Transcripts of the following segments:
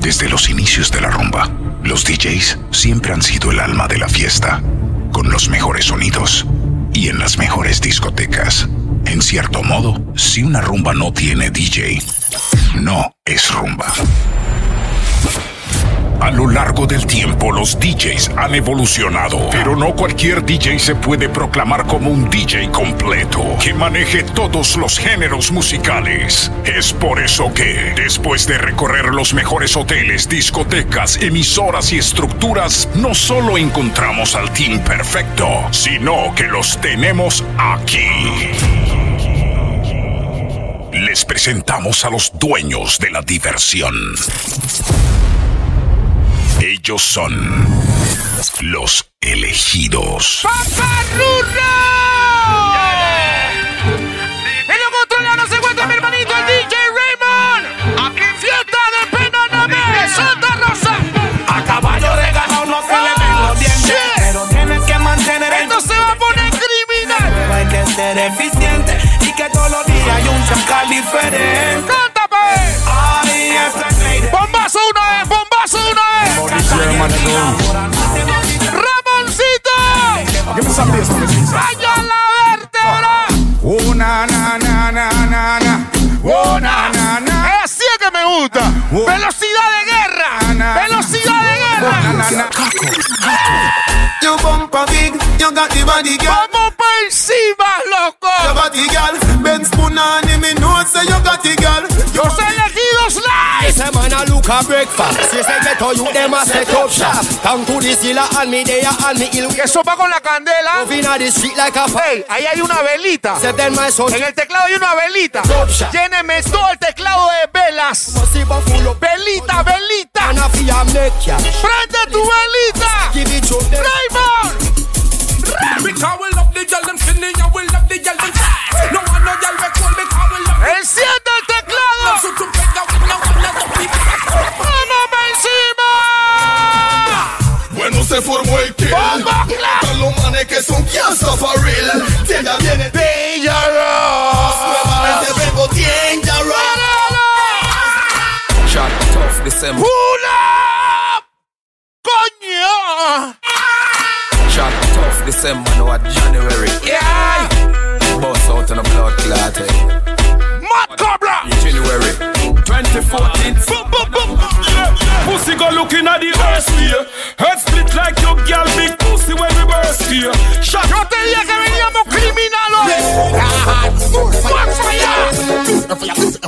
Desde los inicios de la rumba, los DJs siempre han sido el alma de la fiesta, con los mejores sonidos y en las mejores discotecas. En cierto modo, si una rumba no tiene DJ, no es rumba. A lo largo del tiempo los DJs han evolucionado, pero no cualquier DJ se puede proclamar como un DJ completo, que maneje todos los géneros musicales. Es por eso que, después de recorrer los mejores hoteles, discotecas, emisoras y estructuras, no solo encontramos al team perfecto, sino que los tenemos aquí. Les presentamos a los dueños de la diversión. Ellos son los elegidos. ¡Paparrurro! En lo controlado se encuentra mi hermanito, el DJ Raymond. Aquí fiesta de Penaname, Santa Rosa. A caballo de ganado no se le ven los dientes. Pero tienes que mantener el Esto se va a poner criminal. Hay que ser eficiente y que todos los días hay un chacal diferente. Vez! ¡Ramoncito! ¡Vaya la vértebra! Oh na na na na na na. Oh na na na. Es así que me gusta. Velocidad de guerra. Na, na. Velocidad de Na na guerra. na. You bumper big, you got the body girl. Vamos por encima, Your loco. body girl. Ben spoon on him, me know say you got the girl. You a breakfast Say say get you them a set up shop Come to the zilla and me there and me ill Que sopa con la candela. Moving on the street like a Hey, ahí hay una velita. En el teclado hay una velita. Lléneme todo el teclado de velas. Velita, velita. Prende tu velita. Give it to them Raymond. Because we love se formó el kill. Bomba clap. Están los manes que son cancer for real. Tienda viene Nuevamente vengo Dangerous. Shot tough December. ¡Una! ¡Coño! Shot tough December. No at January. Yeah. Bust out on a blood clot. eh. Mad Cobra. January 2014. Boom, boom, boom. Pussy go looking at the worst here. Head split like your girl, big pussy when we burst here. Shot Yo te dije que veníamos criminales. ¡Fuck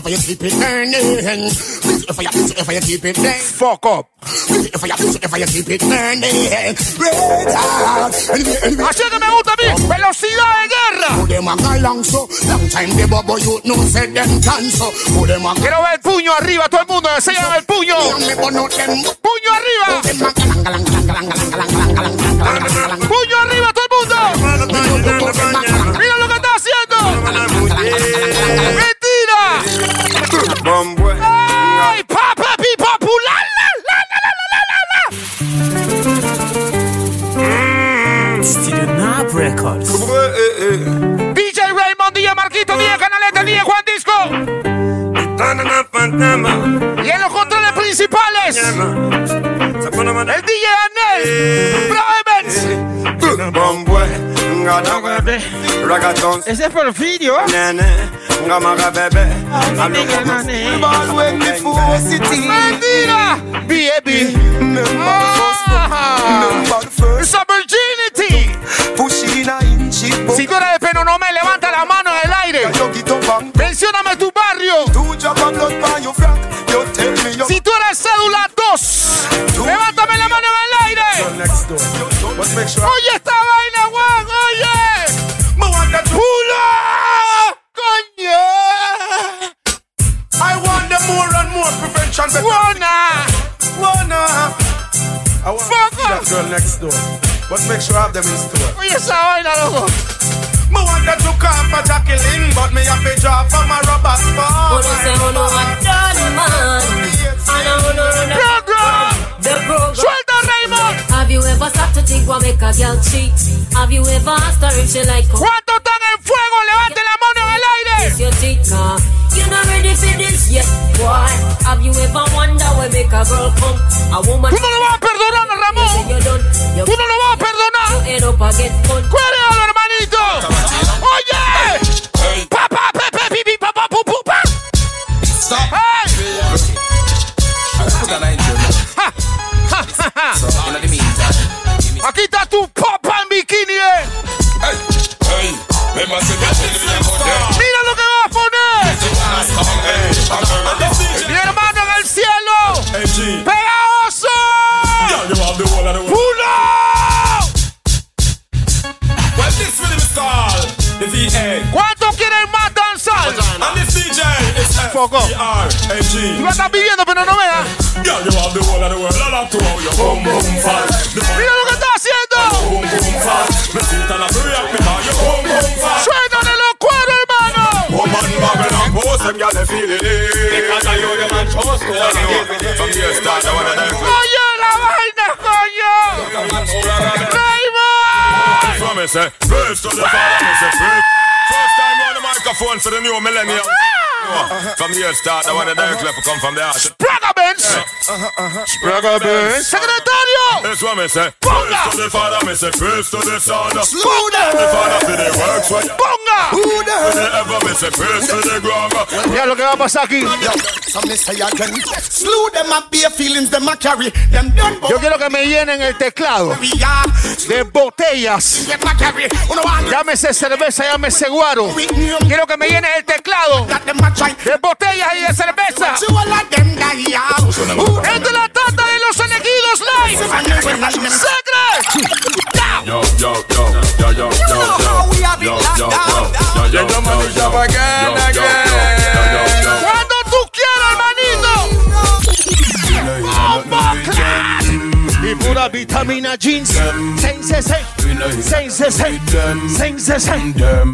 for you keep it burning If you, if you keep it burning Fuck up. If you, if you keep it burning Red hot Así que me gusta a mí. Velocidad de guerra. Put them a long so Long time the bubble you know say them can so Put them a Quiero ver el arriba, todo el mundo. Enseñan el puño. Ese es Porfirio. Mentira. Baby. Ah. It's a virginity. Si tú eres de peno, no me levanta la mano en el aire. Mencióname tu barrio. Si tú eres cédula 2, levántame la mano en el aire. Oye Cuánto están en fuego? Levanten la mano en el aire. Tú no lo vas a perdonar, Ramón. Tú no lo vas a perdonar. ¡Cuál hermanito! ¡Oye! ¡Papá, pepe, pipi, papá, pu, pu, pa! ¡Hey! Aquí está tu pop. Mira lo que va a poner. Mi hermano en el cielo. Pegajoso. ¡Pulo! ¿Cuánto quieren más danzar? Foco. Tú lo estás viviendo, pero no veas. Mira lo que está haciendo. them girls they feel it. Because I know them and chose to I know. From start, I wanna dance. Coño, la vaina, coño. Raymond. So me say, praise to the Father, me say praise. First time on the microphone for the new millennium. From here start, the one that don't clap come from the heart. Spraga Benz. Spraga Benz. Secretario. That's what me say. Praise to the Father, me say, praise to the Son. Slow down. The Father for the works for you. Ponga. Whenever me say, praise to the ground. Mira lo que va a pasar aquí. Slew them up bare feelings, them a carry. Them done Yo quiero que me llenen el teclado de botellas. Llámese cerveza, llámese guaro. Quiero que me llenes el teclado de botellas y de cerveza. Es la tanda de los elegidos live. Yo, yo, yo, yo, yo, yo, yo, yo, yo, yo, yo, yo, yo, yo, Cuando tú quieras, hermanito. Y pura vitamina jeans.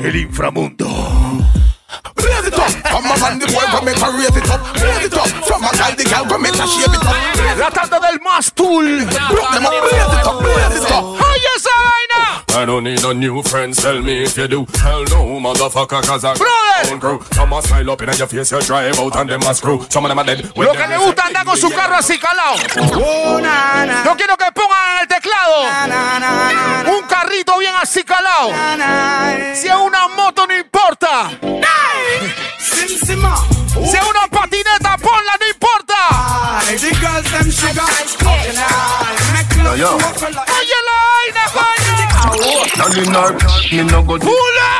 El inframundo. Raise it up. From a man, the boy go make her raise it up. Raise it up. From a guy, the girl go make her shave it up. La tanda del Mastul. Broke them up. Raise it up. Raise it up. Oye esa vaina. I don't need no new friends, tell me if you do. Hell no, motherfucker, cause I Brother. own crew. Some a smile up in your face, you drive out and them a screw. Some of them are dead. Lo que le gusta andar con su carro así calado. Yo quiero que pongan en el teclado un carrito bien así calado. Si es una moto, no importa. Si es una patineta, ponla, no importa. Oye la vaina, coño. ¡Pula!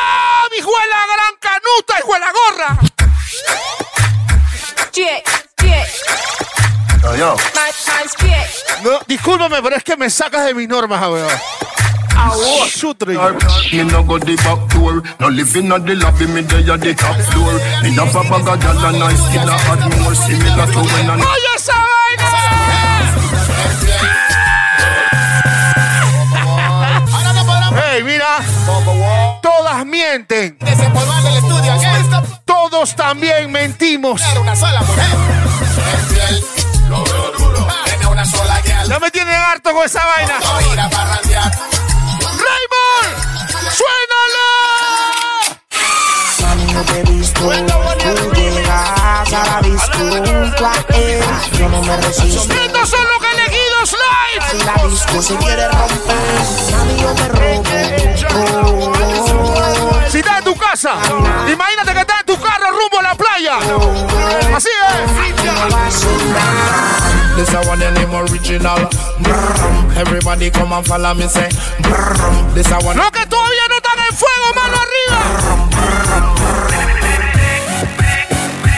¡Mi juela gran canuta, hijo de la gorra! No, discúlpame, pero es que me sacas de mis normas, weón. Me no go the back door. No living on the lobby, me there at the top floor. Me have a bag of gal and I still a add more similar. ¡Hey, mira! Todas mienten. Todos también mentimos. Ya me tienen harto con esa vaina. ¡Suénalo! Mami, no te he visto. Tú llegas a la disco junto a él. Yo no me resisto. Estos son los elegidos live. Si la disco se quiere romper, mami, yo me rompo. Si estás en tu casa, imagínate que estás en tu carro rumbo a la playa. Así es. This a one name original. Everybody come and follow me say. This a one. Que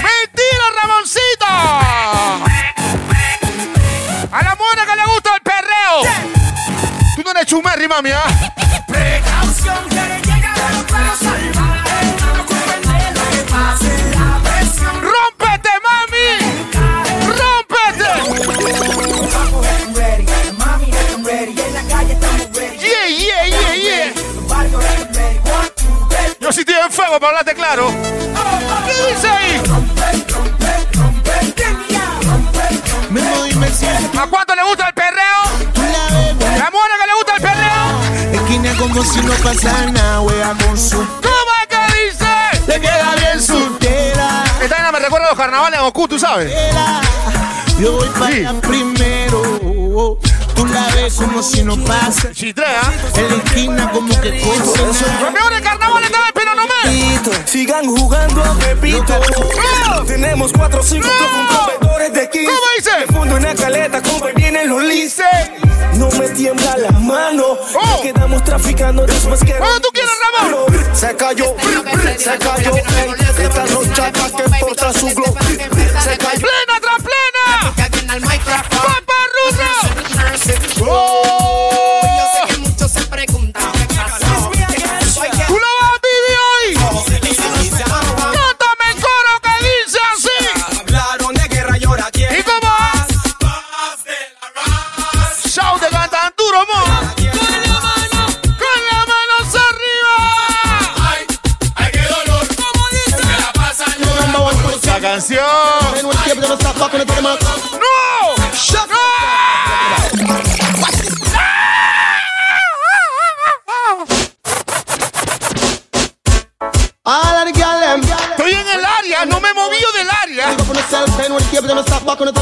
Mentira, Ramoncito. A la mujer que le gusta el perreo. Tú no eres chumerri, mami, ¿ah? Precaución que le llega de los Yo sí estoy en fuego para hablarte claro. ¿Qué dice ahí? ¿A cuánto le gusta el perreo? ¿La mujer que le gusta el perreo? Esquina como si no pasara nada, wea con su. ¿Cómo es que dice? Le queda bien soltera. Esta vaina me recuerda a los carnavales en Goku, tú sabes. Yo voy para allá primero. Tú la ves como si no pasa. Chitrea. En la esquina como que cosa. Los mejores carnavales Sigan jugando a Pepito. Tenemos cuatro o cinco ¡No! de 15. ¿Cómo dice? De fondo en la caleta, compa, y vienen los lices. No me tiembla la mano. Oh. Quedamos traficando después que. Cuando tú quieras, Ramón. Se cayó, se cayó. Esta noche que porta su glow. Se cayó. ¡Plena tras plena! ¡Papa Ruta! ¡Oh! Canción. ¡No! Them. Estoy en el área, no me he movido del área. Up on the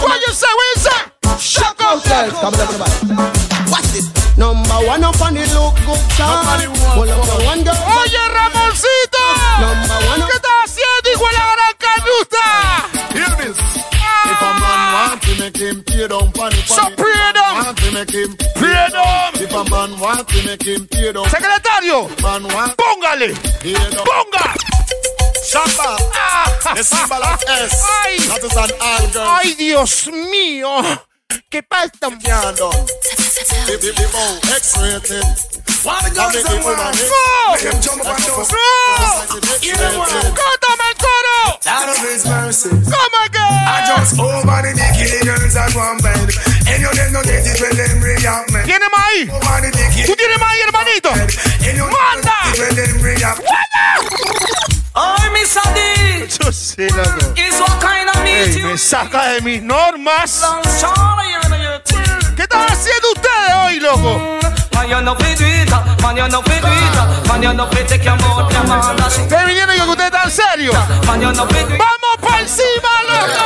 make him down. If a man want to make him down Secretario, Man want póngale. Ponga. Samba Ah. The symbol of S Ay. That is an all girl Ay, Dios mío. ¿Qué pasa? People X-rated Why the I girls make want? them jump up and down. Coro. Out of his mercy. Come I again. just over the bikini girls at one bed. And you them no get it when them react me. ¿Tiene ahí? ¿Tú tienes más ahí, hermanito? Manda. Ay, mi Sandy. Yo sé, loco. Is what kind of meat me you saca de mis normas. ¿Qué están haciendo ustedes hoy, loco? Man, you know fi do it, man, you know fi do it, man, you know fi take your mouth, your man, dash it. Ustedes vinieron y que man, you know fi do it. ¡Vamos para encima, loco!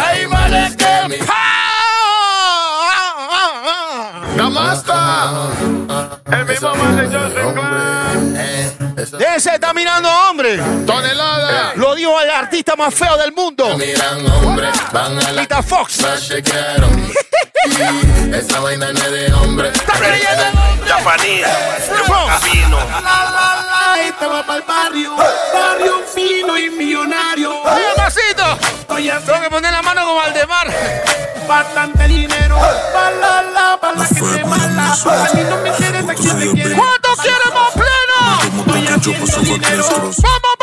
¡Ahí vale que pa! El mismo man de Joseph Clan Ese está mirando hombre. Tonelada Lo dijo el artista más feo del mundo. Miran hombres, van a la Rita Fox. esa vaina no es de hombre. ¿Está creyendo? Vino. Estaba para el barrio. Barrio fino y millonario. Oye, masito. Oye, Tengo que poner la mano como Aldemar. bastante dinero. Pa' la la, pa' la gente mala. A mí no me interesa quién te quiere. ¿Cuánto quiere más pleno? Estoy haciendo dinero. ¡Vamos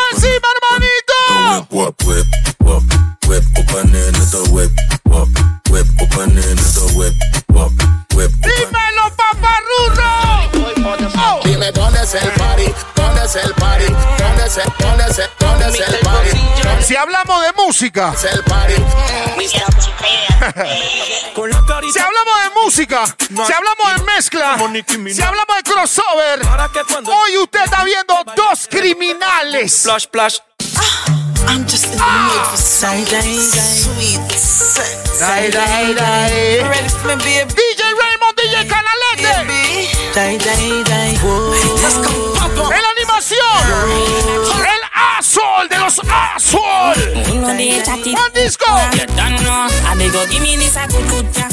música, es el party. Si hablamos de música, si hablamos de mezcla, si hablamos de crossover, hoy usted está viendo dos criminales. splash, splash. I'm just in the mood for some sweet sex. Dai, dai, dai. Ready for me, baby? DJ Raymond, DJ Canalete, Die, die, die. Let's go, pop en la animación, el Azul de los Azul. You know they chatty. One disco. You don't know. I beg you, give me this a good good ja.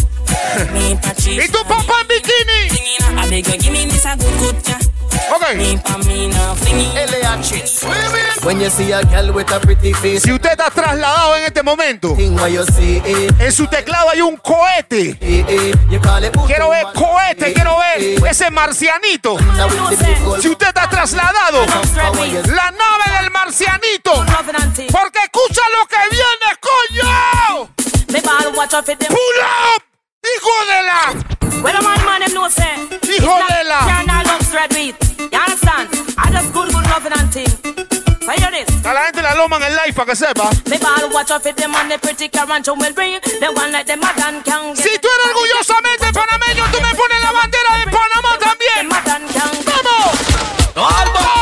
Me patchy. Y tu papá en bikini. I beg you, give me this a good good ja. Ok. Me pa me no flingy. When you see a girl with a pretty face, Si usted está trasladado en este momento, thing what you see, en su teclado hay un cohete. you call it Quiero ver cohete, quiero ver ese marcianito. Si usted está trasladado, la nave del marcianito. Porque escucha lo que viene, coño. Pull up, hijo de la, Well, man, man, them know say. hijo de la. Love straight. You understand? I just good, good loving and thing. So hear this. A la gente la loma en el live para que sepa. Me ball watch out for them and the pretty carancho will bring. The one like them madan can get. Si tú eres orgullosamente panameño, tú me pones la bandera de Panamá también. Madan can get. ¡Vamos!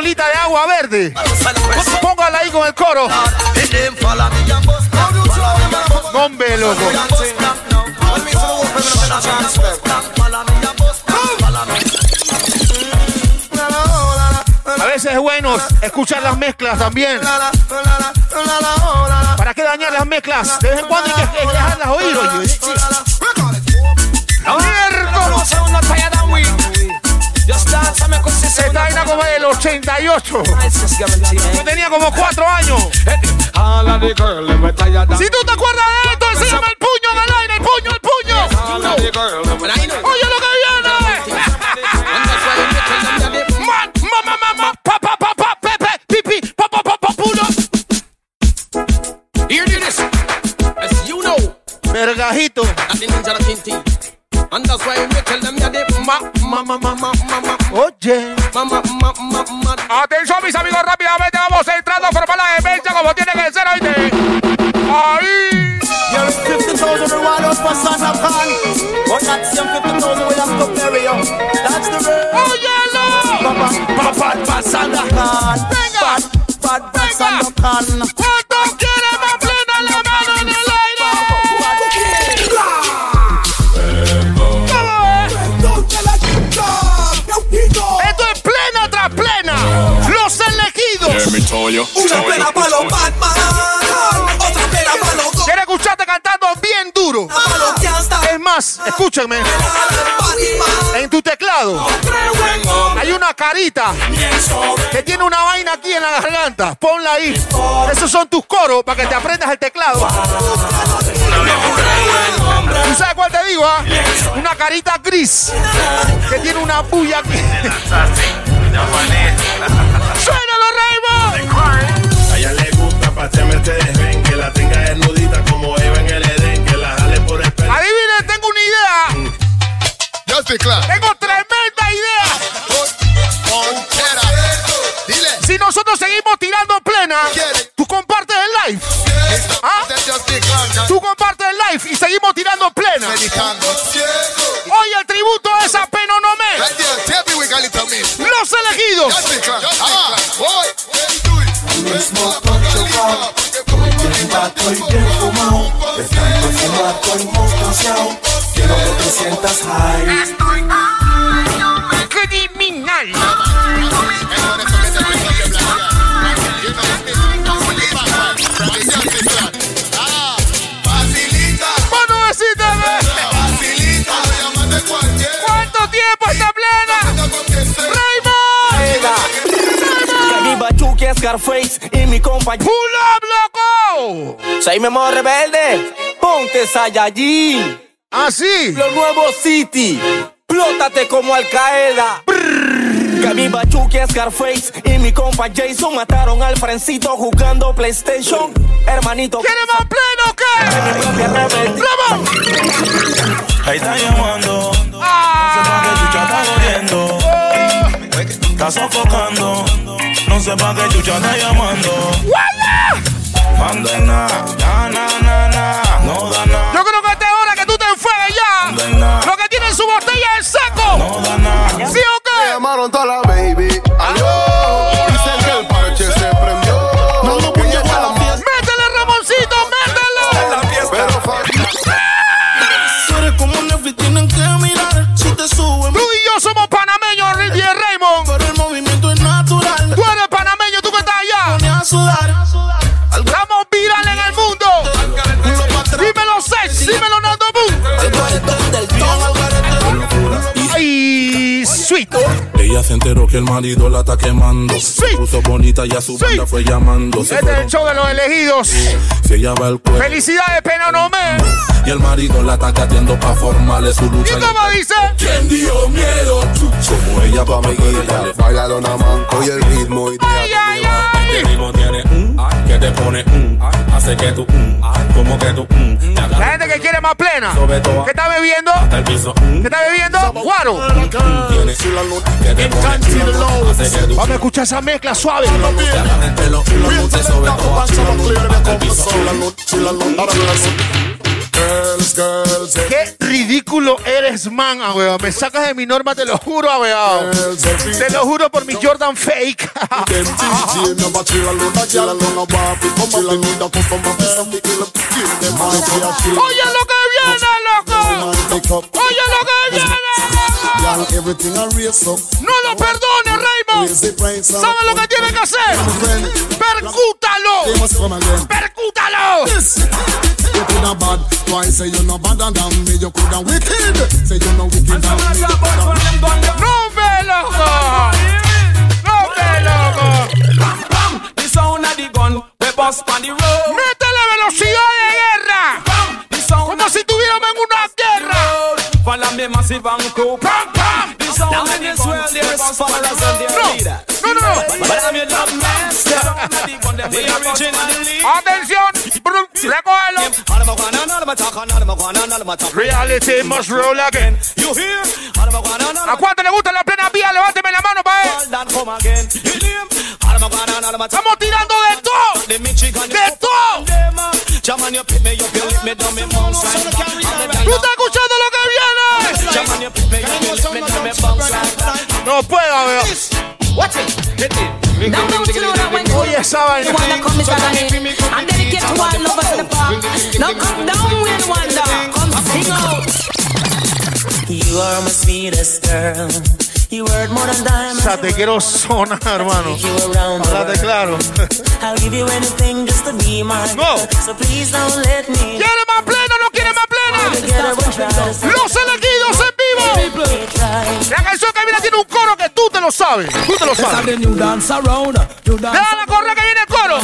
Pistolita de agua verde. Póngala ahí con el coro. Hombre, loco. A veces es bueno escuchar las mezclas también. ¿Para qué dañar las mezclas? De vez en cuando hay que dejarlas oír, oye. Esta vaina como del 88. Yo tenía como 4 años. Si tú te acuerdas de esto, enséñame el puño en el aire, el puño, el puño. Oye lo que viene. Man, ma, ma, ma, ma, pa, pa, pa, pa, pepe, pipi, pa, pa, pa, pa, pulo. Here it is. As you know, Vergajito. And that's why we tell them you're the ma, ma, ma, ma, ma, ma, ma. Oye. Ma, ma, ma, ma, ma. Atención, mis amigos, rápidamente vamos entrando a formar la defensa como tiene que ser, oíste. Ahí. You're 50,000 reward up for son of Khan. But that same 50,000 we have to you. That's the way. Óyelo. Bad, bad, bad son of Khan. Bad, bad, bad son of Khan. ¿Cuántos quieren Una plena para los Batman. Otra plena para los dos. Quiero escucharte cantando bien duro. Los Es más, escúchame. En tu teclado hay una carita que tiene una vaina aquí en la garganta. Ponla ahí. Esos son tus coros para que te aprendas el teclado. ¿Tú sabes cuál te digo? ah? Una carita gris que tiene una bulla aquí. ¡Suénalo, Raymond! A ella le gusta pasearme desven, que la tenga desnudita como Eva en el Edén, que la jale por el pelo. Adivinen, tengo una idea. Yo estoy claro. Tengo tremenda idea. Dile. Si nosotros seguimos tirando en plena, tú compartes el live. ¿Ah? Tú compartes el live y seguimos tirando en plena. Oye, el tributo a esa pena no me. Los elegidos. Ya estoy bien fumado. De tanto fumar estoy monstruoseado. Quiero que te sientas high. Criminal. Scarface y mi compañero. ¡Pull up, loco! Soy Memo Rebelde. Ponte Saiyajin. ¿Ah, sí? Lo nuevo City. Plótate como Al Qaeda. Que mi Bachuki Scarface y mi compa Jason mataron al Frencito jugando PlayStation. Hermanito. ¿Quieres más pleno o qué? Mi propia rebelde. Ahí está llamando. No sé qué chucha está jodiendo. Está sofocando. No sé pa' qué chucha está llamando. Manda nada, na, na, na, na. No da nada. Yo creo que esta es hora que tú te enfuegues ya. No da nada. Lo que tiene en su botella es seco. No da nada. ¿Sí o qué? llamaron toda sudar. Estamos virales en el mundo. Dímelo, Sex, dímelo, Nando Ay, sweet. Ella se enteró que el marido la está quemando. Se puso bonita y a su banda fue llamando. Se Este es el show de los elegidos. Se ella va al cuerpo. Felicidades, pena no me. Y el marido la está cateando pa' formarle su ¿Y lucha. cómo dice? ¿Quién dio miedo? Como ella pa' pedirle. Bailalo nada más, oye el ritmo y Ay, ay, ay. Este ritmo tiene un que te pone un hace que tú un como que tú un que quiere más plena. ¿Qué está bebiendo? ¿Qué está bebiendo? Guaro. Vamos a escuchar esa mezcla suave. Piso Qué ridículo. eres, man, ah, weón. Me sacas de mi norma, te lo juro, ah, weón. Te lo juro por mi Jordan fake. Oye lo que viene, loco. Oye lo que viene. No lo perdone, Raymond. ¿Sabe lo que tiene que hacer? Percútalo. Percútalo. You coulda bad, why say you no than me? You coulda wicked, say you no wicked than me. No ve loco, no ve loco. The sound of the gun, we bust on the road. Métele velocidad de guerra, como si tuviéramos en una guerra. Follow me massive and cool. Pam pam. The sound of the gun, we bust on the road. No, no, no. Atención. Reality must roll again. You hear? ¿A cuánto le gusta la plena vía? Levánteme la mano para él. Estamos tirando de todo. De todo. ¿Tú estás escuchando lo que viene? No puedo, I'm dedicated to all lovers in the park. Now come down with wonder. Come sing out. You are my sweetest girl. You worth more than O diamonds. sea, te quiero sonar, hermano. Háblate claro. I'll give you anything just to be mine. No. So please don't let me. ¿Quiere más plena o no quiere más plena? Los elegidos en. La canción que viene tiene un coro que tú te lo sabes. Tú te lo sabes. Deja la correa que viene el coro.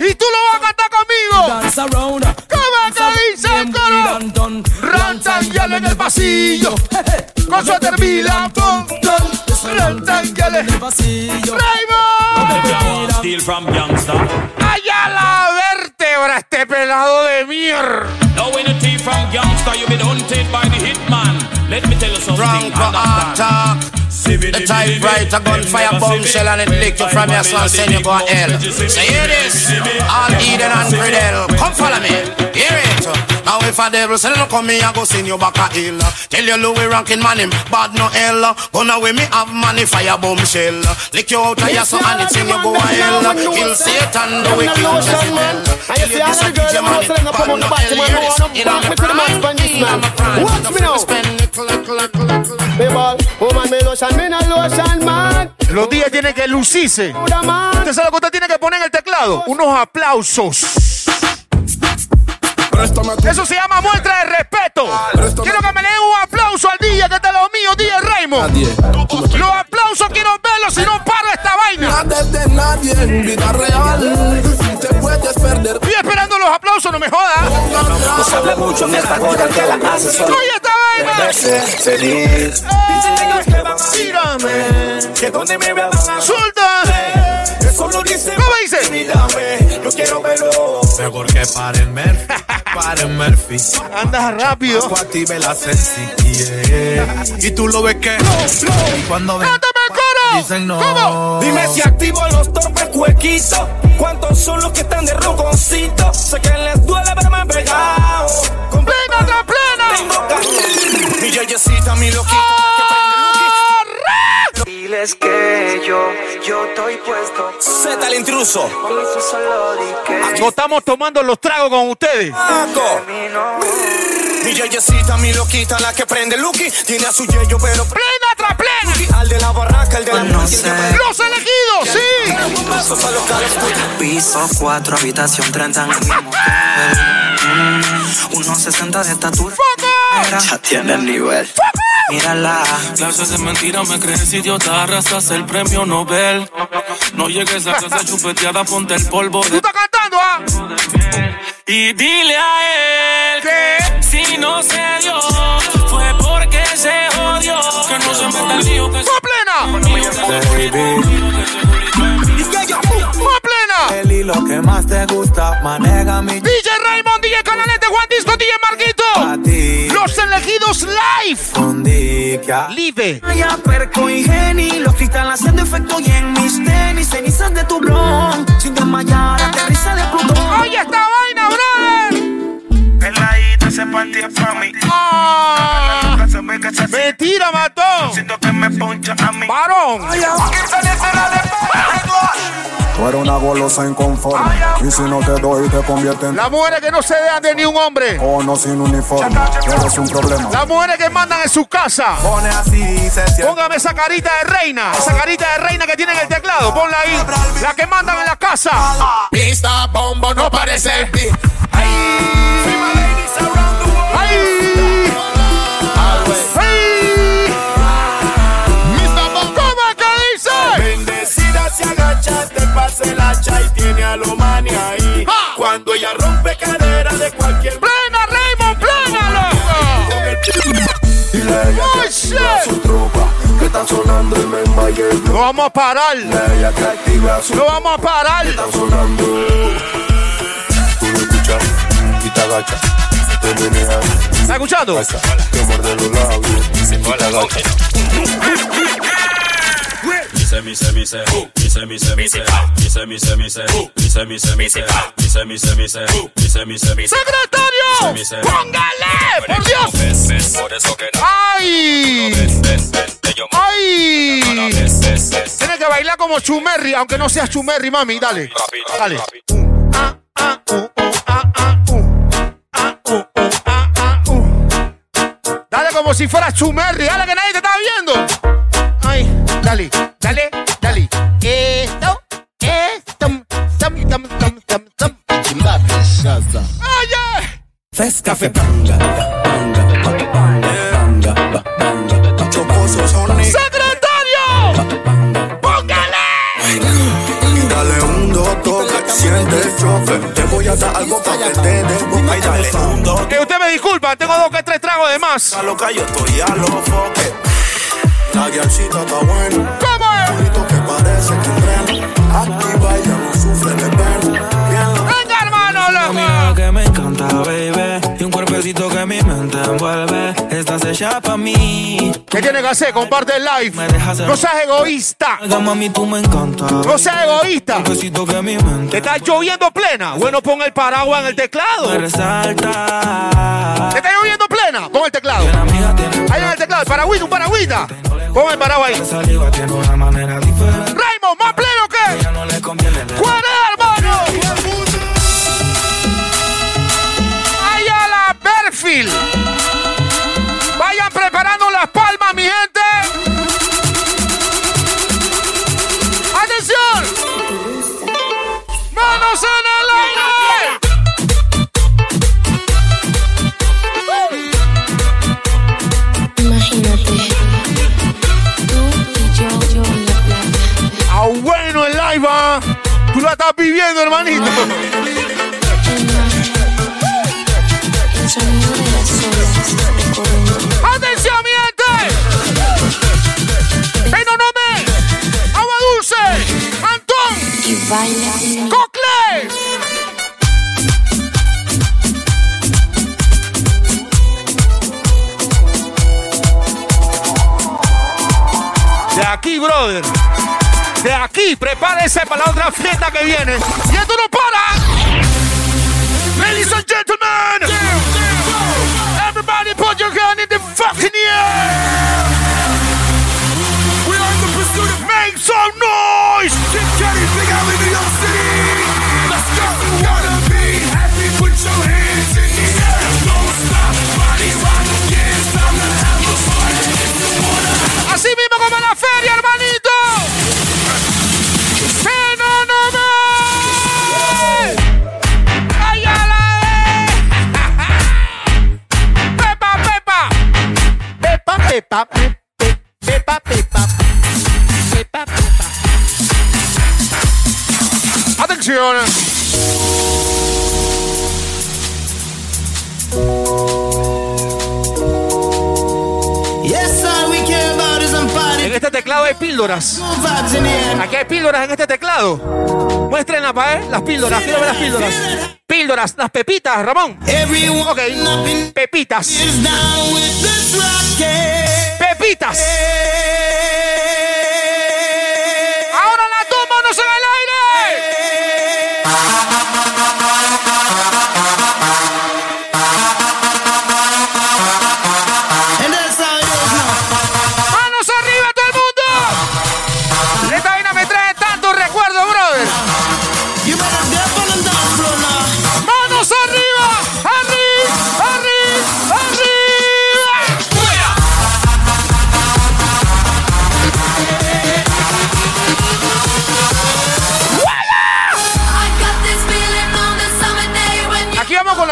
Y tú lo vas a cantar conmigo. dance around. ¿Cómo que dice el coro? Rantangueale en el pasillo. Con su termila. Pum, pum. Rantangueale. el pasillo. Raymond. Steal from youngster. Allá la vértebra este pelado de mierda. Now when you thief from youngster, you been hunted by the hitman. Let me tell you something. Drunk for talk. The typewriter gunfire bombshell and it lick you from your son, send you go hell. So hear this, all Eden and Credel, come follow me, hear it. Now if a devil say no come me, I go send you back a hill. Tell you Louis ranking man him, bad no hell. Gonna with me have money fire bombshell. Lick you out of your it's in you go to hell. Kill Satan, do it, kill Jezebel. Tell you this a DJ man, bad no hell. In a prime, Watch me now. Woman, me lotion, me no lotion, man. Los días tienen que lucirse. ¿Usted sabe lo que usted tiene que poner en el teclado? Unos aplausos. Eso se llama muestra de respeto. Quiero que me le den un aplauso al día que está lo mío, día Raymond. Los aplausos quiero verlos si no paro esta vaina. Nada es de nadie en vida real. Te puedes perder. Estoy esperando los aplausos, no me jodas. No se hable mucho en esta hora que la hace solo. Oye esta vaina. Feliz. Tírame. Que donde me vean van a Suelta. Eso lo dice. ¿Cómo dice? Mejor que paren Murphy, paren Murphy. Andas rápido. Active la. Y tú lo ves que y cuando ven dicen no. ¿Cómo? Dime si activo los torpes cuequitos. ¿Cuántos son los que están de roconcito? Sé que les duele verme pegado. Con ¡Plena plena! tengo Mi yeyecita, mi loquita. Diles que yo, yo estoy puesto. Z el intruso. No estamos tomando los tragos con ustedes. Mi yeyecita, mi loquita, la que prende Lucky. Tiene a su yeyo, pero ¡Plena plena! al de la barraca, el de la No sé. ¡Los elegidos! ¡Sí! Piso 4, habitación 30 en el mismo hotel. 1.60 de estatura. Ya tiene el nivel. Mírala. Clases de mentira me crees idiota, arrasas el premio Nobel. No llegues a casa chupeteada, ponte el polvo ¿Tú estás cantando, ah? Y dile a él ¿Qué? si no se dio, plena! El hilo que más te gusta, maneja mi DJ Raymond, DJ Canalete, Juan Disco, DJ Marquito. ti. Los elegidos live. Con dica. Live. Ya perco y geni, los cristales haciendo efecto y en mis tenis, cenizas de tu blon, sin desmayar, aterriza de Plutón ese panty es pa' Ah. Mentira, matón. Siento que me poncha a mí. Varón. Tú eres una golosa inconforme. Y si no te doy, te convierte en. Las mujeres que no se dejan de ni un hombre. O no sin uniforme. Eres un problema. Las mujeres que mandan en su casa. Pone así, Póngame esa carita de reina. Esa carita de reina que tiene en el teclado. Ponla ahí. La que mandan en la casa. Pista, bombo, no parece. Ay. ¿Cómo que dice? Bendecida se agacha, te pasa el hacha y tiene a lo ahí. Cuando ella rompe cadera de cualquier. ¡Plena, Raymond! ¡Plena, loco! ¡Oh, que shit! activa su tropa, que está sonando el Membayer. Lo vamos a parar. Dile a ella que activa su Lo vamos a parar. está sonando. Tú lo escuchas y te agachas. ¿Está escuchando? Mise, mise, mise, mise, mise, mise, mise, mise, mise, mise, mise, mise, mise, mise, mise, mise, mise, mise. ¡Secretario! ¡Póngale! ¡Por Dios! Por eso que ¡Ay! ¡Ay! Tienes que bailar como Chumerri, aunque no seas Chumerri, mami. Dale. Dale. Ah, ah, uh, como si fuera Chumerri. Dale que nadie te está viendo. Ay, dale, dale, dale. Esto, esto, tam, tam, tam, tam, tam. Oye. Fes café banga, banga, banga, banga, banga, chocoso Sony. ¡Secretario! ¡Póngale! Dale un dos toques, siente el choque. Te voy a dar algo para que te des boca y dale un dos. Disculpa, tengo dos que tres tragos de más. A lo que yo estoy a los foques. La está buena. ¿Cómo es? Bonito que parece que entrena. Activa y ya no sufre de pena. Bien lo Venga, hermano, loco. Que me encanta, baby. Y un cuerpecito que mi mente envuelve. Estás hecha pa' mí. ¿Qué tiene que hacer? Comparte el live. No seas egoísta. Mami, tú me encanta. No seas egoísta. Que mi mente Te está lloviendo plena. Bueno, pon el paraguas en el teclado. me Te resalta. está lloviendo plena. Pon el teclado. Ahí en el teclado. El paragüita, un paragüita. Pon el paraguas ahí. Raymond, ¿más pleno que? Vayan preparando las palmas, mi gente. ¡Atención! ¡Manos en el aire! Imagínate, tú y yo, yo en la playa. Ah, bueno, el live, ah. Tú la estás viviendo, hermanito. Baila. De aquí, brother. De aquí, prepárese para la otra fiesta que viene. ¡Y esto no para! Ladies and gentlemen! Everybody put your hand in the fucking air! We are in the pursuit of make some Pepa, Pepa, Pepa, Pepa. Atención. En este teclado hay píldoras. Aquí hay píldoras en este teclado. Muéstrenlas para ver las píldoras. Quiero ver las píldoras. Píldoras, las pepitas, Ramón. Ok. Pepitas papitas.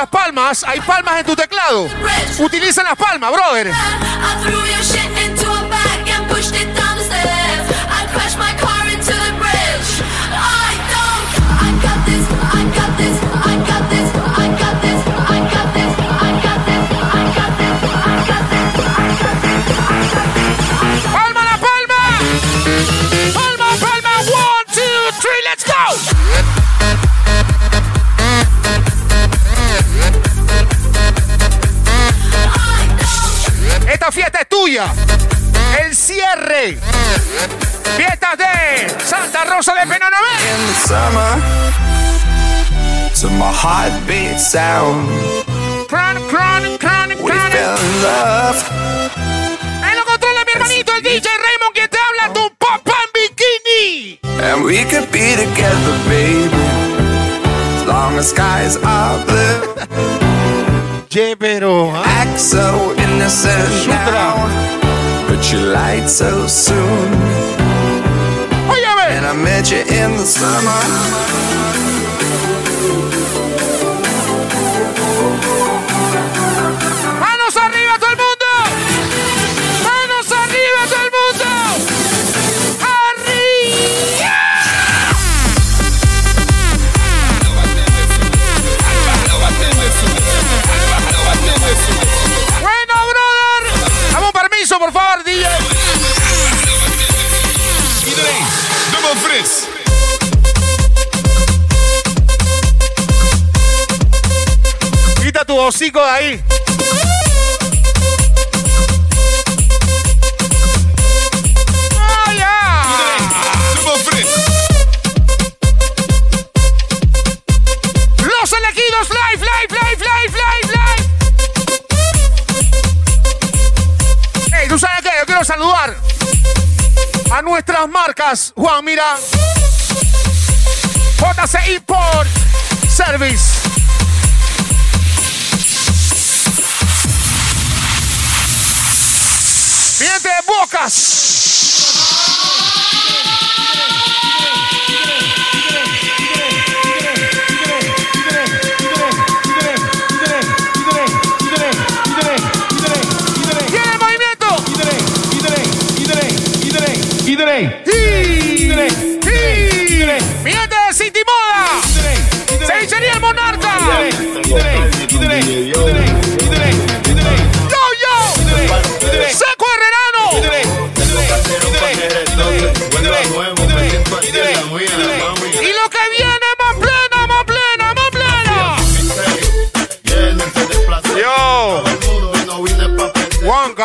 Las palmas, hay palmas en tu teclado. Utiliza las palmas, brother. Fiesta es tuya. El cierre. Fiestas de Santa Rosa de Penonové. To my heartbeat sound. Cron, cron, cron, We fell in love. Ahí lo controla mi hermanito, el DJ Raymond, que te habla tu papá en bikini. And we could be together, baby. As long as skies are blue. Yeah, pero. Act so innocent now. But you lied so soon. Óyeme. And I met you in the summer. Tu hocico de ahí. ¡Ah! Dubbel fris. Los elegidos live, live, live, live, live, live. Hey, ¿tú sabes qué? Yo quiero saludar a nuestras marcas. Juan, mira. JC Import Service. Pedro é Bocas!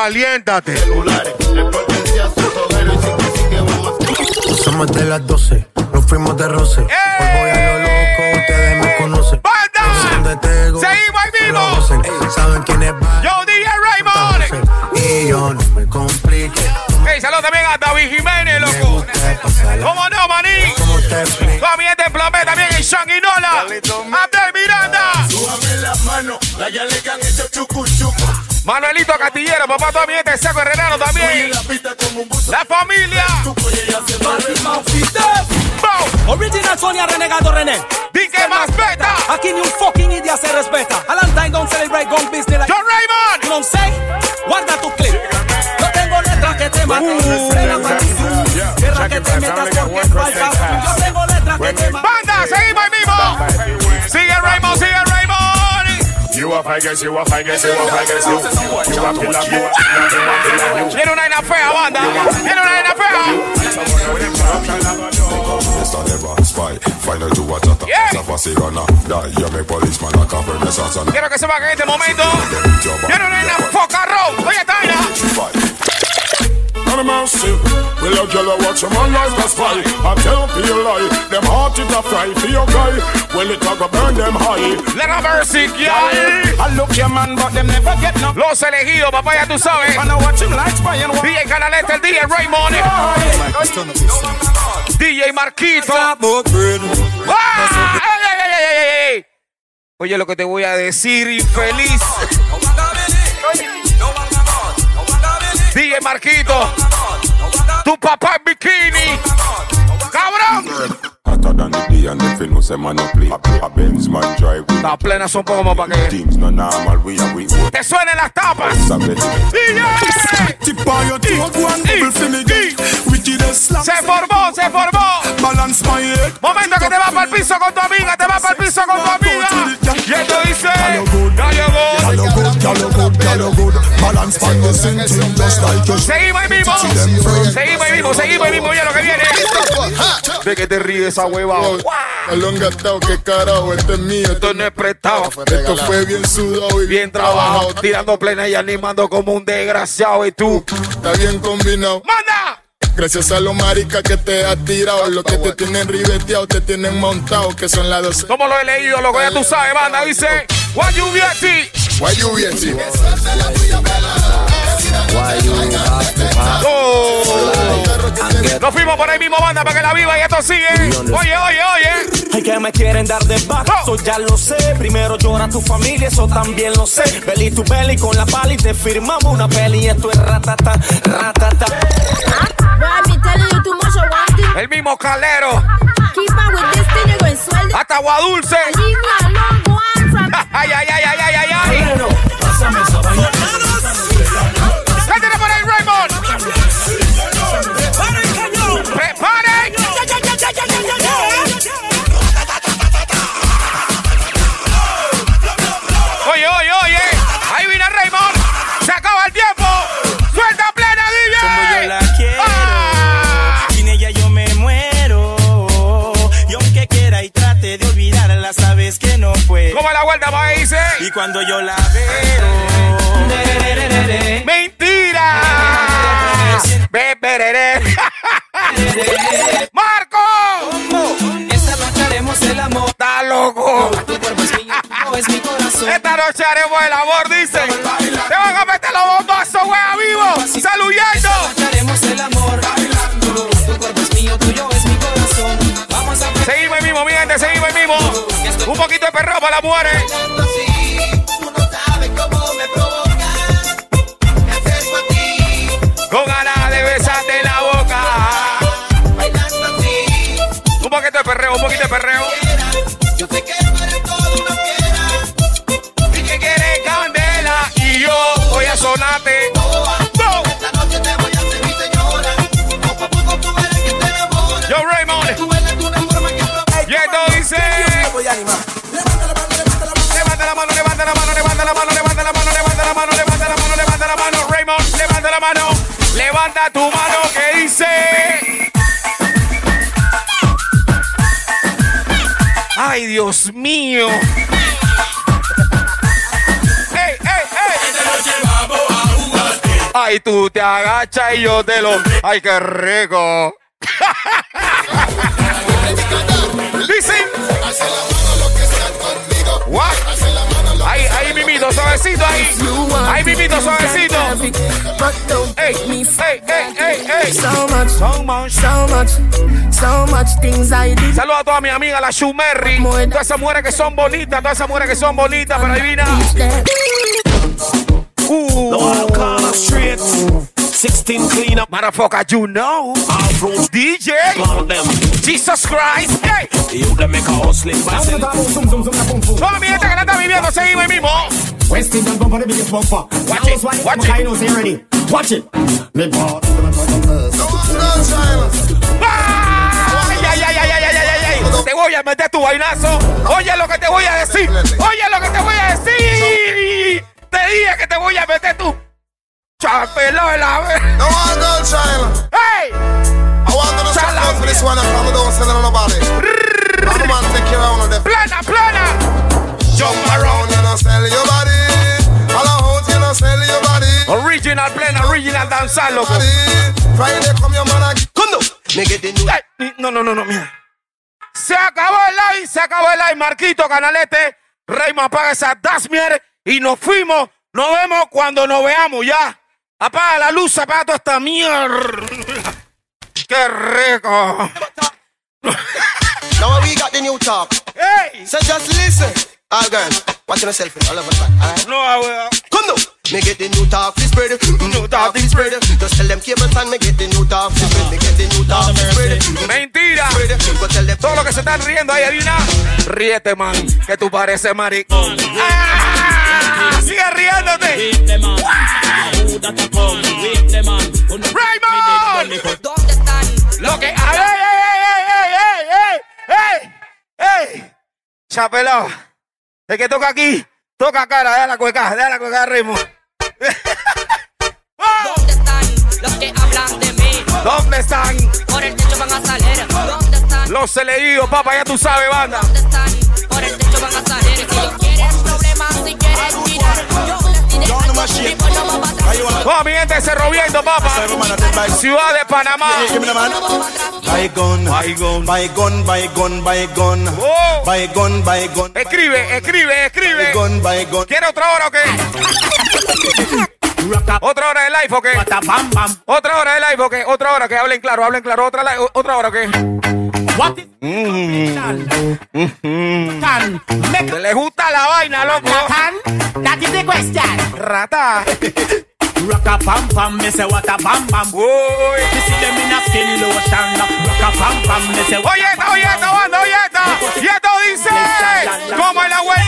Caliéntate. Somos de las 12, nos fuimos de roce. Hoy voy a lo loco, ustedes me conocen. ¡Banda! Seguimos ahí! Saben quién es Yo, DJ Raymond. Y yo no me complique. Hey, saludos también a David Jiménez, loco. ¿Cómo no, maní? ¿Cómo te explico? Plomé, también en Sanguinola. Abdel Miranda. Manuelito Castillero, papá, gente en Seco Herrerano también. La familia. Original Sonia Renegado René. Di que más beta. Aquí ni un fucking idiota se respeta. Valentine don't celebrate gun business like John Raymond. You know what I'm saying? Guarda tu clip. No tengo letras que te maten. Frena pa' ti. Guerra que te metas porque falta. Yo tengo letras que te maten. Fine guess, you a fine guess, you a fine guess, you. You a killer, you a killer, you a Viene una vaina fea, banda. Viene una vaina Mr. Never spy, find out you a chatter. Yeah. Zapasi gonna die, you make policeman a cover renaissance and Quiero que sepa que en este momento viene una vaina foca row. Oye, esta vaina. Animal sick, will watch man a spy? I tell you lie, them heart it a fry for your guy. Well it a go burn them high. Let mercy, yeah. I look your man, but them never get no. Los elegidos, papá, ya tú sabes. I know what him like, spy and what. DJ Canaleta, el DJ Raymond. DJ Marquito. Ah, ey, ey, ey. Oye, lo que te voy a decir, infeliz. DJ Marquito. Tu papá bikini. Cabrón. Than the day and the fi know say man no play. A, a Benz man drive with Las plenas son poco como para que things no normal. We are we work. te suenen las tapas. Sabe Tip on your toe, go and bubble for me Se formó, se formó. Balance my head. Momento que te vas para el piso con tu amiga, te vas para el piso con tu amiga. Y esto dice, ya you you you you. Seguimos ahí mismo. Seguimos ahí mismo, seguimos ahí mismo. Oye lo que viene. De que te ríes esa hueva. Balón gastado, qué carajo, este es mío. Esto no es prestado. Esto fue bien sudado y Bien trabajado, tirando plena y animando como un desgraciado. Y tú, Está bien combinado. ¡manda! Gracias a los maricas que te has tirado, los que te tienen ribeteado, te tienen montado, que son las 12. ¿Cómo lo he leído? Lo que ya tú sabes, banda. Dice, Juan Lluvietti. Why you waiting? Oh. Nos fuimos por ahí mismo, banda, para que la viva y esto sigue. Oye, oye, oye. Ay, que me quieren dar de baja, eso ya lo sé. Primero llora tu familia, eso también lo sé. Belly tu belly con la pala y te firmamos una peli. Esto es ratata, ratata. El mismo calero. Keep on with this thing, you're going swell. Hasta agua dulce. Ay, ay, ay, ay, ay, ay, ay. ¿Qué tiene por ahí, Raymond? ¡Preparen! Oye, oye, oye. Ahí viene Raymond. Se acaba el tiempo. Suelta plena, DJ. Como yo la quiero. Ah. Sin ella yo me muero. Y aunque quiera y trate de olvidarla, sabes que no puedo. ¿Cómo la vuelta, va dice? Y cuando yo la veo. ¡Mentira! ¡Marco! Esta noche haremos el amor. ¡Está loco! Tu cuerpo es mío, tu es mi corazón. Esta noche haremos el amor, dice. Te van a meter los bombazos, wea, vivo. Saludando. Haremos el amor. Bailando. Tu cuerpo es mío, tuyo es mi corazón. Vamos a Seguimos mismo, mi gente, seguimos mismo. Un poquito de perro para las mujeres. Con un poquito de perreo. Yo te quiero para todo lo quieras. Y que quieres candela. Y yo voy a sonarte. Esta noche te voy a hacer mi Yo, Raymond. Y esto dice. Levanta la mano, levanta la mano. Levanta la mano, levanta la mano, levanta la mano, levanta la mano, levanta la mano, levanta la mano, levanta la mano. Raymond, levanta la mano. Levanta tu mano. Dios mío. ¡Ey, ey, ey! Ay, tú te agachas y yo te lo. ¡Ay, qué rico! mimito, suavecito ahí. Ahí, mimito, suavecito. Ey, ey, ey, ey, ey. So much, so much, so much, so much things I did. Saludos a todas mis amigas, la Shumerry. Todas esas mujeres que son bonitas, todas esas mujeres que son bonitas, pero adivina. Uh. straight. 16 clean up. Motherfucker, you know. DJ. Jesus Christ. Hey. You them make a hustling mi gente que la está viviendo, seguimos ahí mismo. Watch it, watch it. I. Watch it. Me Te voy a meter tu vainazo. Oye lo que te voy a decir. Oye lo que te voy a decir. Te dije que te voy a meter tu chapelo. No, no, child. Hey! I want to for this one. I'm not the take care of one of them. Plana, plana. Jump around and I'll sell your body. Sell your body. Original plena, original danzar, loco. Friday come your man again. ¿Cuándo? No, no, no, no, mira. Se acabó el live, se acabó el live. Marquito, Canalete, Reyma, apaga esa Dasmier y nos fuimos. Nos vemos cuando nos veamos ya. Apaga la luz, apaga toda esta mierda. ¡Qué rico! Now we got the new talk. Hey! So just listen. All girls, watch yourself. All the back. All right. No, weón. Cuando me get the new talk fi spread, mm, new talk fi spread. Just tell them cable and me get the new talk fi spread, me get the new talk fi spread. Mentira. Todo lo que se están riendo ahí, Adina. Ríete, man, que tú pareces maricón. ¡Ah! Sigue riéndote. Raymond. Lo que hay. ¡Ey, ey, ey, ey, ey! Chapelao. El que toca aquí, toca cara, déjala cueca, déjala cueca, Raymond. ¿Dónde están los que hablan de mí? ¿Dónde están? Por el techo van a salir. ¿Dónde están? Los elegidos, papá, ya tú sabes, banda. ¿Dónde están? Por el techo van a salir. Si ellos quieren problemas, si quieren tirar, yo les va para atrás. Oh, mi gente, Cerro Viento, papá. Ciudad de Panamá. Bygone, bygone, bygone, bygone, bygone, Oh. bygone, bygone. Escribe, escribe, escribe. Bygone, bygone. ¿Quiere otra hora o qué? ¿Otra hora de live o qué? ¿Otra hora de live o qué? ¿Otra hora que hablen claro, hablen claro? ¿Otra, otra hora o qué? What is ¿Te le gusta la vaina, loco? That is the question. Rata. Rock a pam pam, me say what a pam pam. Uy. Me see them in a skin lotion. Rock a pam pam, me say what Oye esta, oye esta, banda, oye esta. Y esto dice, ¿cómo es la vuelta?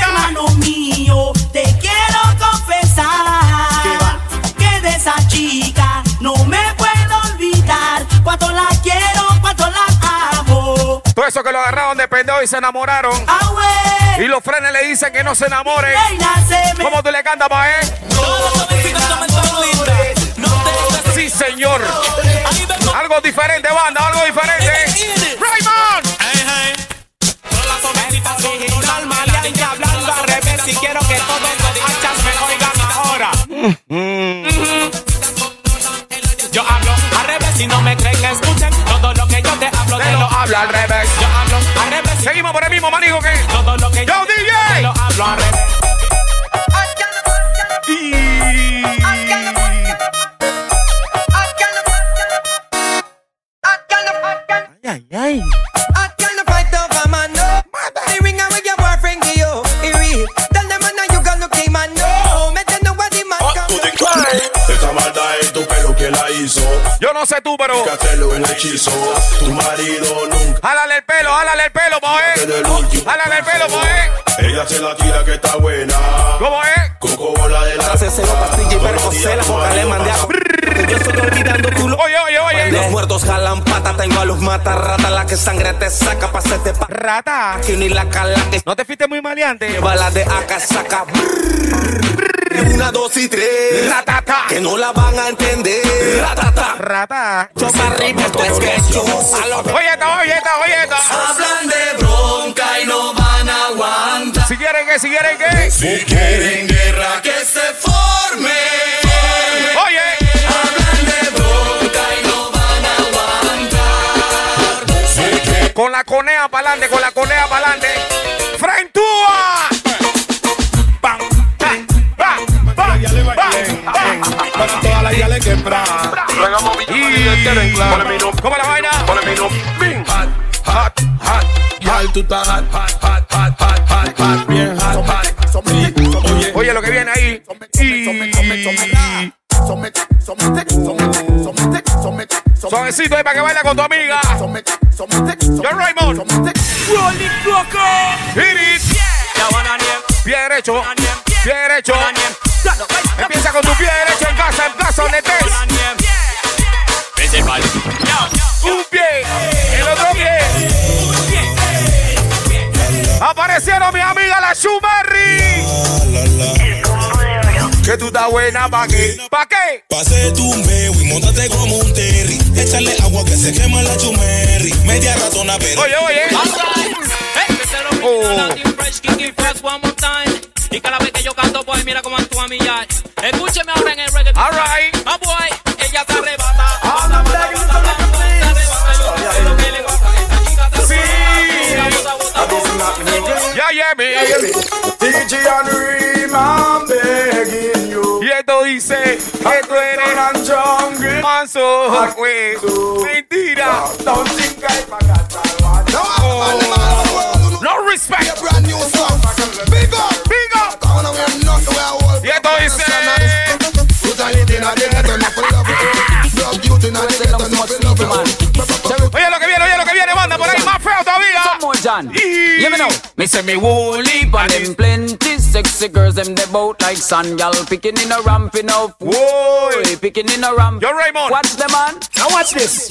Cuánto la quiero, cuánto la amo. Todo eso que lo agarraron de pendejo y se enamoraron. Ah. Y los frenes le dicen que no se enamoren. Reina, se me- ¿Cómo tú le cantas, pa' él? Sí, señor. Algo diferente, banda, algo diferente. Raymond. Original maleante hablando al revés y quiero que todos los hachas me oigan ahora. Yo hablo al revés y no me creen, hablo al revés. Yo hablo al revés. Seguimos por el mismo manigo que. Todo lo que Yo, yo DJ. te lo hablo al revés. No sé tú, pero. El hechizo. Tu marido nunca. Jálale el pelo, jálale el pelo, último. Jálale el pelo, él. Ella se la tira que está buena. ¿Cómo es? Coco bola de la. Cero pastilla y percocé la boca le mandé a Yo estoy olvidando tu. Oye, oye, oye. Los muertos jalan pata, tengo a los mata rata, la que sangre te saca pa' hacerte pa' Rata. que ni la cala que ¿No te fuiste muy maleante? bala de acá saca. Una, dos y tres. Ratata. Que no la van a entender. Ratata. Rata. Toma arriba, esto es que yo. Oye esta, oye esta, oye esta. Hablan de bronca y no van a aguantar. Si quieren que, si quieren que. Si quieren guerra, Que se forme. Oye. Con la conea para adelante, con la conea para adelante. ¡Frentúa! ¡Pam! Toda la yale quebra. ¿Cómo la vaina? Hot, hot, hot. Hot, hot, hot, hot, bien hot, hot. Oye, lo que viene ahí. Suavecito ahí para que baila con tu amiga. John Raymond. Rolling. Pie derecho. Pie derecho. Empieza con tu pie derecho en casa, en casa donde estés. Principal. Un pie. El otro pie. Aparecieron mi amiga la Schumerry. Que tú estás buena, ¿pa' qué? ¿Pa' qué? Pase tu meo y montate como un terry. Échale agua que se quema la chumerri. Media ratona, pero. Oye, oye. Oh. Y cada vez que yo canto, pues mira cómo actúa mi yard. Escúcheme ahora en el reggae. All right. Ah, boy, ella se arrebata. Se arrebata, yo lo que le gusta. Esta chica se Sí. arrebata. Bota, bota, bota. Ya, ya, me. DJ and Reem, I'm begging you. Y esto dice que tú eres manso. Mentira. Oh. No respect. Big up, big up. Y esto dice. Drug youth in a ghetto, no pull. Gonna wear nothing where I hold. Y esto dice. John. Hear me now. Me say me woolly, but them plenty sexy girls them they bout like sun, y'all picking in a ramping up. Whoa, picking in a ramp. Yo, Raymond. Watch them man. Now watch this.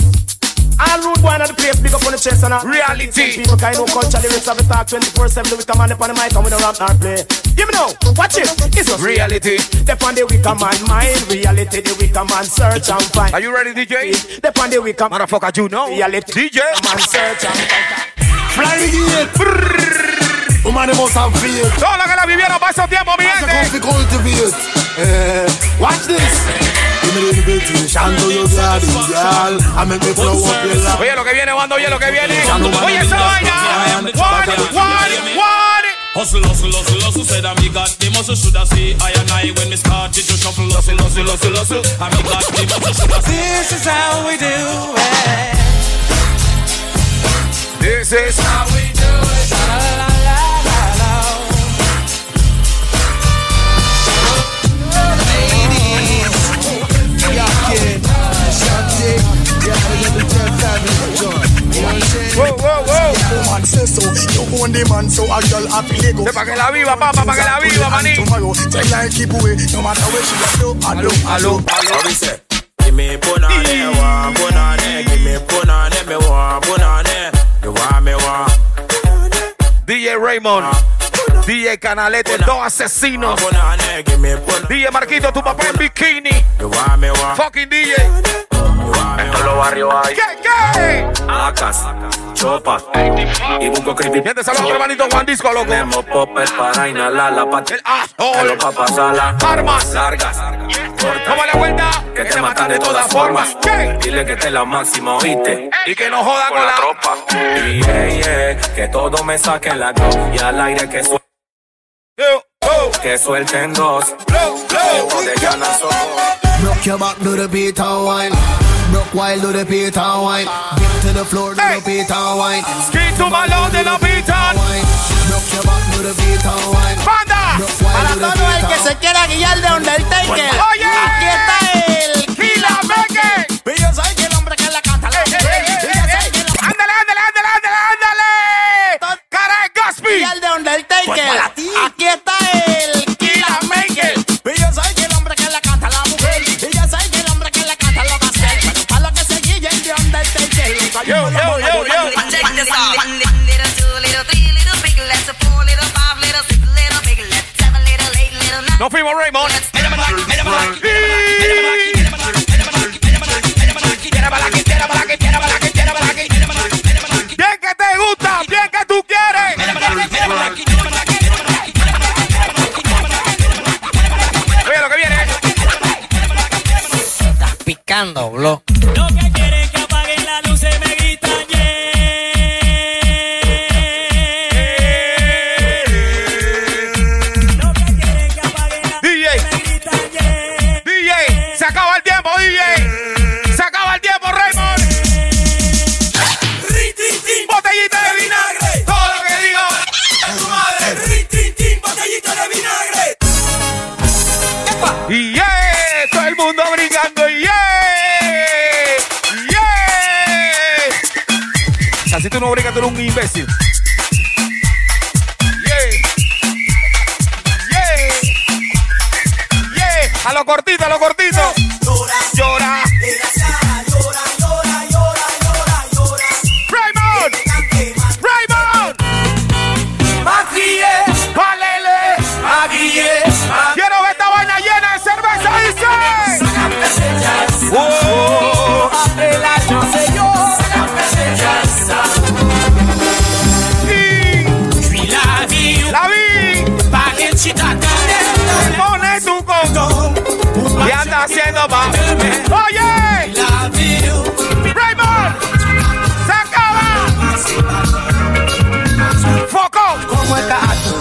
All rude boy in the place, big up on the chest and a Reality. People kind of culture lyrics of the talk 24-7 The wicked man up on the mic and we don't rap nor play Hear me now, watch it, it's just Reality. Step on the wicked man mind Reality, the wicked man search and find Are you ready, DJ? Step on the wicked Motherfucker, you know. Reality, DJ. man search and find Fly the gate. Woman, they must have faith. Todos los que la vivieron para esos tiempos, mi gente. cultivate. Eh, watch this. Give me the invitation to your garden, girl. I make me flow up your lap. Oye, lo que viene, Wando, oye, lo que viene. Oye, esa vaina. One, one, one. Hustle, hustle, hustle, hustle, said I me got the muscle, shoulda see I and I when me started to shuffle, hustle, hustle, hustle, hustle, I me got the muscle, shoulda see. This is how we do it. This is how we do it. La, la, la, la, la. Whoa, whoa, whoa. Man say so, you own the man, so a girl happy Lego. Para que la viva, papá, para que la viva, maní. Tomorrow, tell her keep away, no matter where she go. Hello, hello, How we say? Give me punani, want punani, give me punani, me want punani, you want me want. DJ Raymond. DJ Canalete, dos asesinos. Punani, give me punani, DJ Marquito, tu papá en bikini. you want me want. Fucking DJ. En todos los barrios hay ¿Qué, qué? acas, chopas y busco creepy. Gente, saludos, hermanito Juan Disco, loco. Tenemos poppers para inhalar la pata. El asshole. Hello, pa' pasarla. Armas. Largas. Toma la vuelta. Que te matan de todas formas. Dile que te la máxima, oíste. Y que no joda Con la tropa. Y que todo me saquen la glow. Y al aire que suelten. Que suelten dos. Solo. Rock your back, do the beat and wine. Do the beat and wine. Get to the floor, do the beat and wine. Ski to my lord la your back, do the beat and wine. Banda. While Para todo el que se quiera guiar de Undertaker Oye. Aquí está el Kila Meque. Y yo soy el hombre que le canta la Ándale, ándale, ándale, ándale, ándale. Cara de guiar de Undertaker Pues para ti. Yo, yo, yo, yo. Check this out. One little, two little, three little, big let's four little, five little, six little, big let's seven little, eight little, nine. Nos fuimos, Raymond. Bien que te gusta, bien que tú quieres. Oye, lo que viene. Estás picando, bro tú no brincas, tú eres un imbécil. Yeah, yeah. A lo cortito, a lo cortito.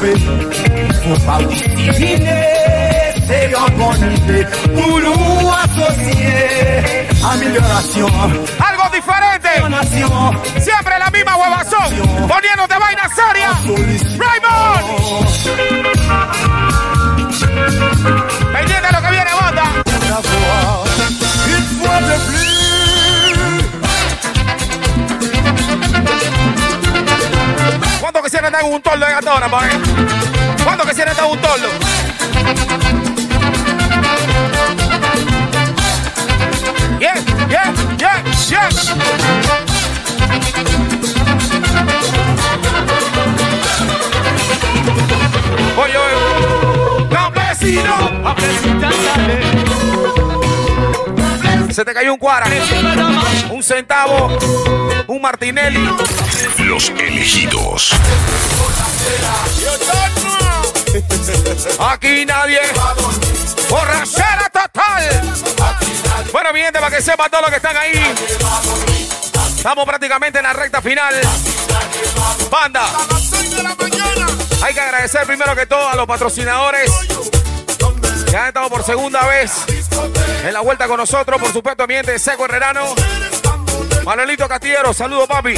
T'as attrapé Faut pas discriminer C'est une bonne idée Pour nous associer Amélioration Algo diferente. Siempre la misma huevazón. Poniéndote vaina seria. Raymond. Que se neta un tordo de gatona, pa' ver? ¿Cuánto que se neta un tordo? Yeah, yeah, yeah, yeah. Oye, oye. Campesino. Se te cayó un cuara, un centavo, un Martinelli. Los elegidos. Aquí nadie. Borrachera total. Bueno, mi gente, para que sepan todos los que están ahí. Estamos prácticamente en la recta final. Banda. Hay que agradecer primero que todo a los patrocinadores que han estado por segunda vez en la vuelta con nosotros. Por supuesto, de Seco Herrerano. Manuelito Castillero, saludo papi.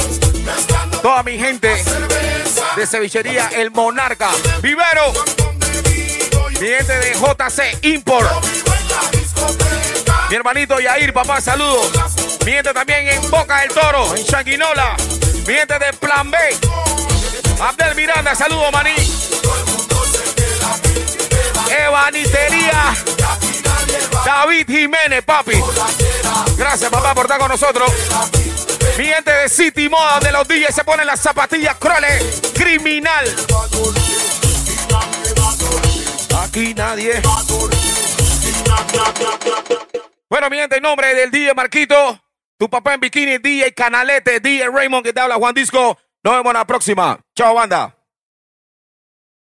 Toda mi gente de cevichería El Monarca. Vivero. Mi gente de JC Import. Mi hermanito Yair, papá, saludos. Mi gente también en Boca del Toro, en Changuinola. Mi gente de Plan B. Abdel Miranda, saludos, maní. Evanitería. David Jiménez, papi. Gracias, papá, por estar con nosotros. Mi gente de City Moda, donde los DJs se ponen las zapatillas crueles. Criminal. Aquí nadie. Bueno, mi gente, en nombre del DJ Marquito, tu papá en bikini, DJ Canalete, DJ Raymond que te habla Juan Disco. Nos vemos la próxima. Chao, banda.